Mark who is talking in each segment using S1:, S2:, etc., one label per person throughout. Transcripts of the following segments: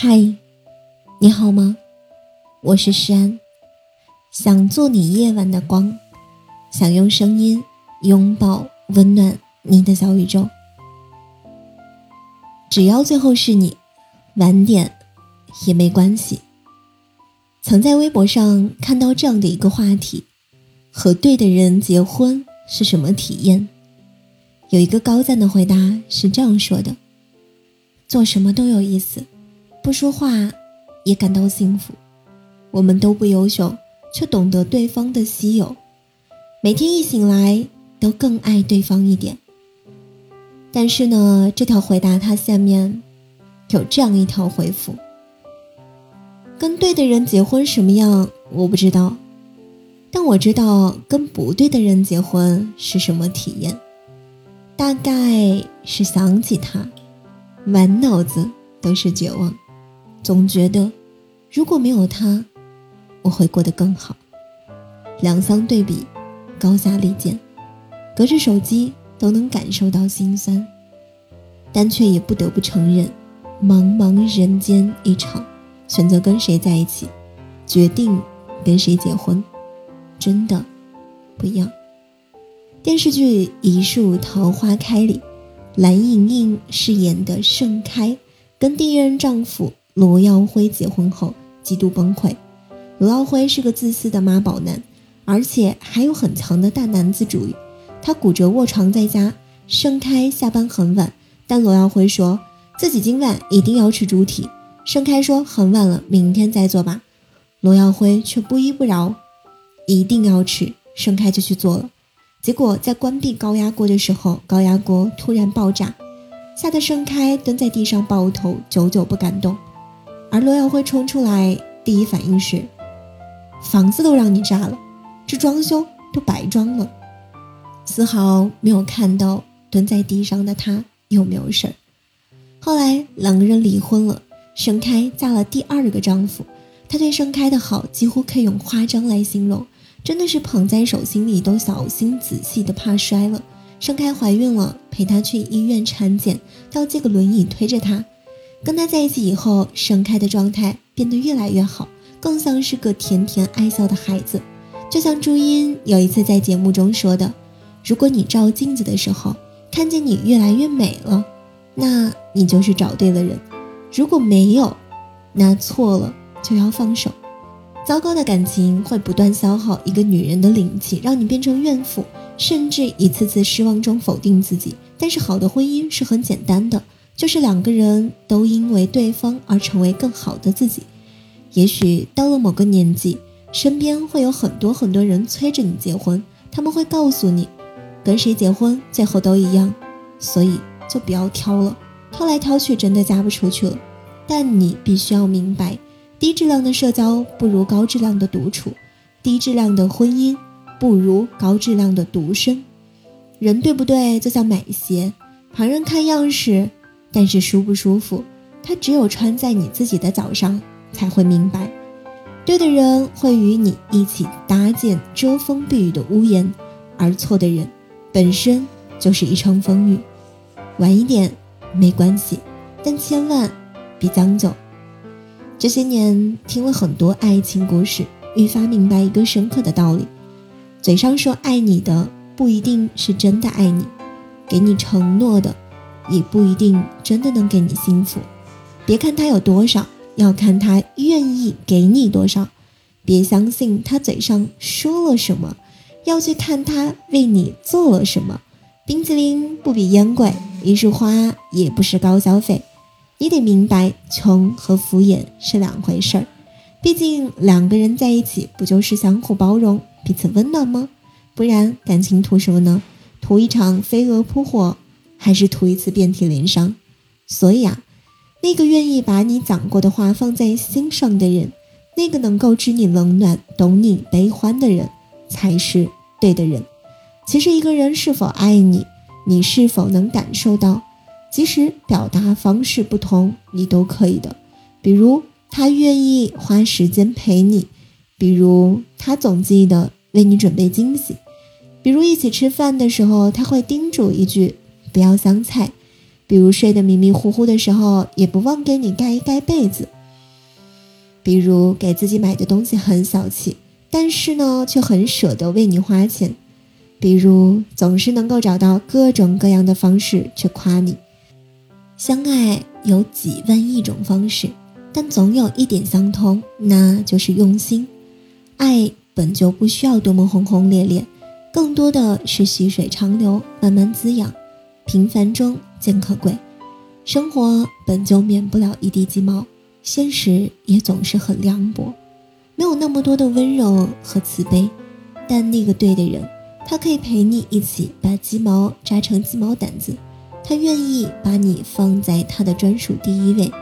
S1: 嗨，你好吗？我是诗安，想做你夜晚的光，想用声音拥抱温暖你的小宇宙。只要最后是你，晚点也没关系。曾在微博上看到这样的一个话题：和对的人结婚是什么体验？有一个高赞的回答是这样说的：做什么都有意思。不说话，也感到幸福。我们都不优秀，却懂得对方的稀有。每天一醒来，都更爱对方一点。但是呢，这条回答它下面有这样一条回复：跟对的人结婚什么样，我不知道。但我知道跟不对的人结婚是什么体验。大概是想起他，满脑子都是绝望。总觉得，如果没有他，我会过得更好。两相对比，高下立见，隔着手机都能感受到心酸，但却也不得不承认，茫茫人间一场，选择跟谁在一起，决定跟谁结婚，真的不一样。电视剧《一树桃花开》里，蓝盈莹饰演的盛开，跟第一任丈夫。罗耀辉结婚后极度崩溃。罗耀辉是个自私的妈宝男，而且还有很强的大男子主义。他骨折卧床在家，盛开下班很晚，但罗耀辉说自己今晚一定要吃猪蹄。盛开说很晚了，明天再做吧。罗耀辉却不依不饶，一定要吃。盛开就去做了，结果在关闭高压锅的时候，高压锅突然爆炸，吓得盛开蹲在地上抱头，久久不敢动。而罗耀辉冲出来，第一反应是：房子都让你炸了，这装修都白装了，丝毫没有看到蹲在地上的他有没有事儿。后来两个人离婚了，盛开嫁了第二个丈夫，他对盛开的好几乎可以用夸张来形容，真的是捧在手心里都小心仔细的，怕摔了。盛开怀孕了，陪她去医院产检，要借个轮椅推着她。跟他在一起以后，盛开的状态变得越来越好，更像是个甜甜爱笑的孩子。就像朱茵有一次在节目中说的：“如果你照镜子的时候看见你越来越美了，那你就是找对了人；如果没有，那错了就要放手。糟糕的感情会不断消耗一个女人的灵气，让你变成怨妇，甚至一次次失望中否定自己。但是好的婚姻是很简单的。”就是两个人都因为对方而成为更好的自己。也许到了某个年纪，身边会有很多很多人催着你结婚，他们会告诉你，跟谁结婚最后都一样，所以就不要挑了，挑来挑去真的嫁不出去了。但你必须要明白，低质量的社交不如高质量的独处，低质量的婚姻不如高质量的独身。人对不对？就像买鞋，旁人看样式。但是舒不舒服，它只有穿在你自己的脚上才会明白。对的人会与你一起搭建遮风避雨的屋檐，而错的人本身就是一场风雨。晚一点没关系，但千万别将就。这些年听了很多爱情故事，愈发明白一个深刻的道理：嘴上说爱你的不一定是真的爱你，给你承诺的。也不一定真的能给你幸福，别看他有多少，要看他愿意给你多少。别相信他嘴上说了什么，要去看他为你做了什么。冰淇淋不比烟贵，一束花也不是高消费。你得明白，穷和敷衍是两回事儿。毕竟两个人在一起，不就是相互包容、彼此温暖吗？不然感情图什么呢？图一场飞蛾扑火？还是图一次遍体鳞伤，所以啊，那个愿意把你讲过的话放在心上的人，那个能够知你冷暖、懂你悲欢的人，才是对的人。其实，一个人是否爱你，你是否能感受到，即使表达方式不同，你都可以的。比如，他愿意花时间陪你；比如，他总记得为你准备惊喜；比如，一起吃饭的时候，他会叮嘱一句。不要香菜，比如睡得迷迷糊糊的时候，也不忘给你盖一盖被子；比如给自己买的东西很小气，但是呢，却很舍得为你花钱；比如总是能够找到各种各样的方式去夸你。相爱有几万亿种方式，但总有一点相通，那就是用心。爱本就不需要多么轰轰烈烈，更多的是细水长流，慢慢滋养。平凡中见可贵，生活本就免不了一地鸡毛，现实也总是很凉薄，没有那么多的温柔和慈悲。但那个对的人，他可以陪你一起把鸡毛扎成鸡毛掸子，他愿意把你放在他的专属第一位。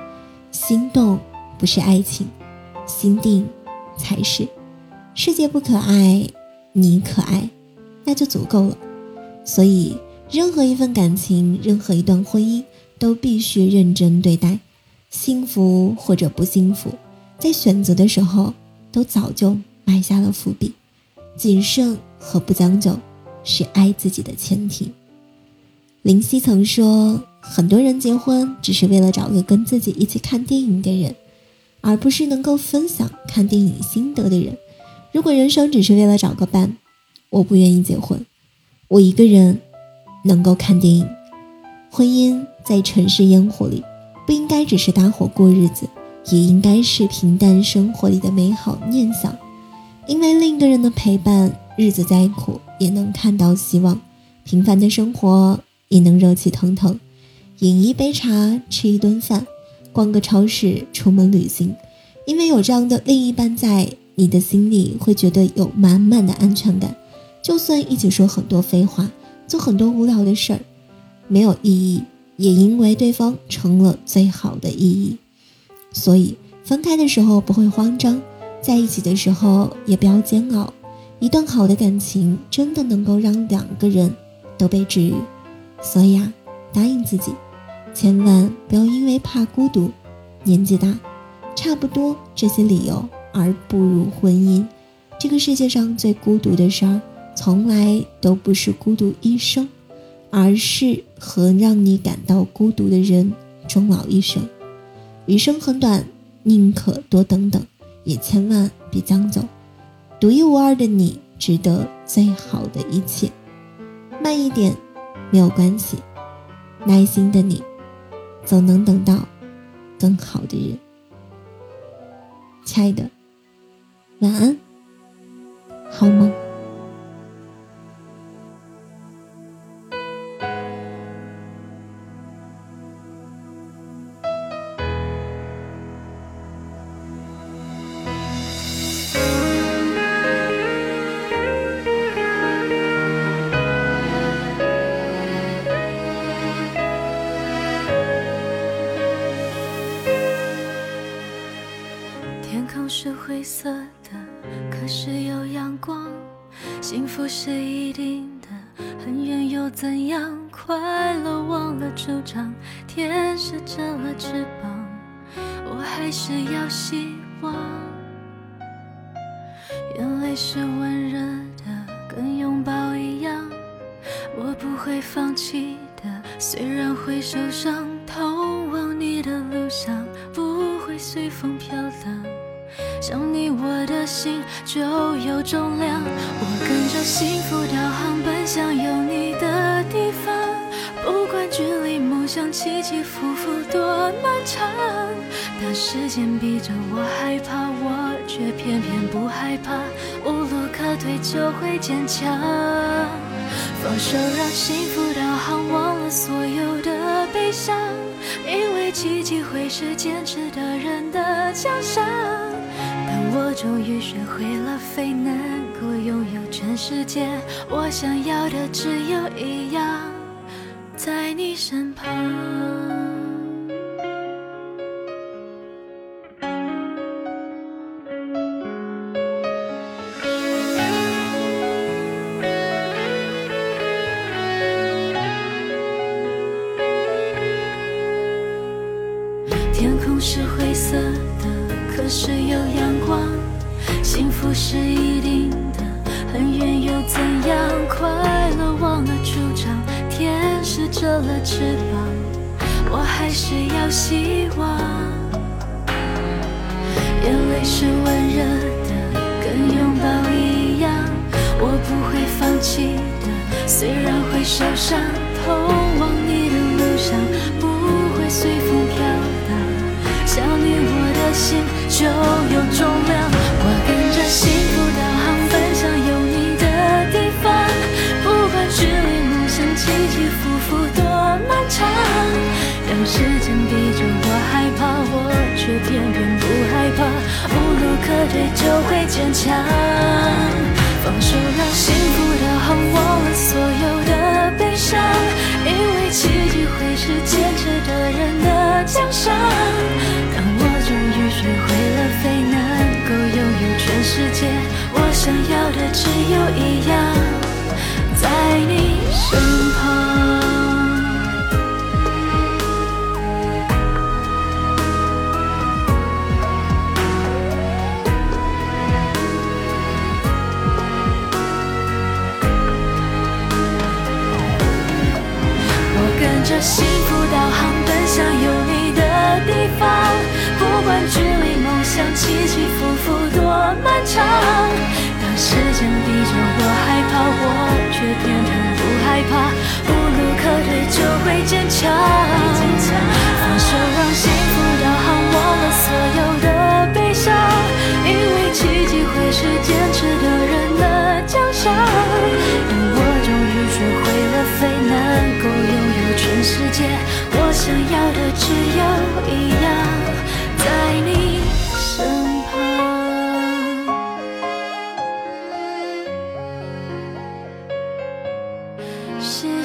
S1: 心动不是爱情，心定才是。世界不可爱，你可爱，那就足够了。所以。任何一份感情，任何一段婚姻，都必须认真对待。幸福或者不幸福，在选择的时候，都早就埋下了伏笔。谨慎和不将就，是爱自己的前提。林夕曾说：“很多人结婚只是为了找个跟自己一起看电影的人，而不是能够分享看电影心得的人。如果人生只是为了找个伴，我不愿意结婚。我一个人。”能够看电影，婚姻在城市烟火里，不应该只是搭伙过日子，也应该是平淡生活里的美好念想。因为另一个人的陪伴，日子再苦也能看到希望，平凡的生活也能热气腾腾。饮一杯茶，吃一顿饭，逛个超市，出门旅行，因为有这样的另一半在，你的心里会觉得有满满的安全感。就算一起说很多废话。做很多无聊的事儿，没有意义，也因为对方成了最好的意义。所以分开的时候不会慌张，在一起的时候也不要煎熬。一段好的感情真的能够让两个人都被治愈。所以啊，答应自己，千万不要因为怕孤独、年纪大、差不多这些理由而步入婚姻。这个世界上最孤独的事儿。从来都不是孤独一生，而是和让你感到孤独的人终老一生。余生很短，宁可多等等，也千万别将就。独一无二的你，值得最好的一切。慢一点没有关系，耐心的你，总能等到更好的人。亲爱的，晚安，好梦。
S2: 不是一定的，很远又怎样？快乐忘了主张，天使折了翅膀，我还是要希望。眼泪是温热的，跟拥抱一样，我不会放弃的，虽然会受伤。通往你的路上，不会随风飘荡。想你，我的心就有重量。我跟着幸福导航，奔向有你的地方。不管距离梦想起起伏伏多漫长，当时间逼着我害怕，我却偏偏不害怕。无路可退就会坚强。放手让幸福导航，忘了所有的悲伤，因为奇迹会是坚持的人的奖赏。当我终于学会了飞，能够拥有全世界。我想要的只有一样，在你身旁。是一定的，很远又怎样？快乐忘了主张，天使折了翅膀，我还是要希望。眼泪是温热的，跟拥抱一样，我不会放弃的，虽然会受伤。通往你的路上不会随风飘荡，想你我的心就有重量。时间逼着我害怕，我却偏偏不害怕，无路可退就会坚强。放手让幸福导航忘了所有的悲伤，因为奇迹会是坚持的人的奖赏。着幸福导航奔向有你的地方，不管距离梦想起起伏伏多漫长。当时间逼着我害怕，我却偏偏不害怕，无路可退就会坚强。是